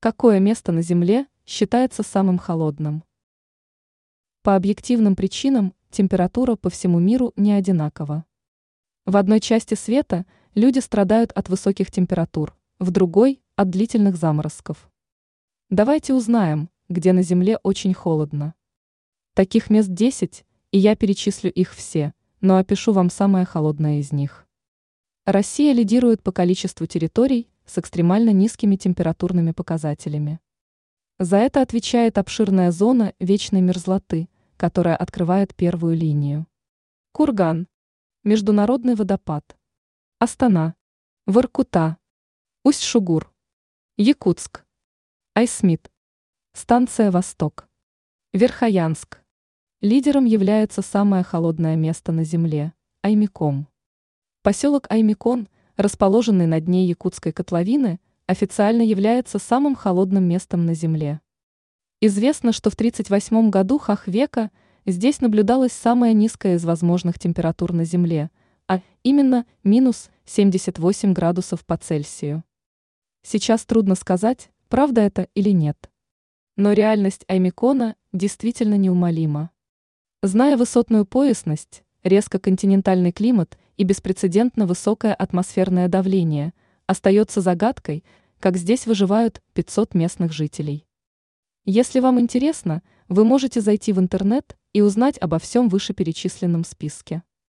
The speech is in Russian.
Какое место на Земле считается самым холодным? По объективным причинам температура по всему миру не одинакова. В одной части света люди страдают от высоких температур, в другой – от длительных заморозков. Давайте узнаем, где на Земле очень холодно. Таких мест 10, и я перечислю их все, но опишу вам самое холодное из них. Россия лидирует по количеству территорий с экстремально низкими температурными показателями. За это отвечает обширная зона вечной мерзлоты, которая открывает первую линию. Курган. Международный водопад. Астана. Воркута. Усть-Шугур. Якутск. Айсмит. Станция Восток. Верхоянск. Лидером является самое холодное место на Земле – Аймиком. Поселок Аймикон, расположенный на дне Якутской котловины, официально является самым холодным местом на Земле. Известно, что в 1938 году Хахвека здесь наблюдалась самая низкая из возможных температур на Земле, а именно минус 78 градусов по Цельсию. Сейчас трудно сказать, правда это или нет. Но реальность Аймикона действительно неумолима. Зная высотную поясность, резко континентальный климат и беспрецедентно высокое атмосферное давление, остается загадкой, как здесь выживают 500 местных жителей. Если вам интересно, вы можете зайти в интернет и узнать обо всем вышеперечисленном списке.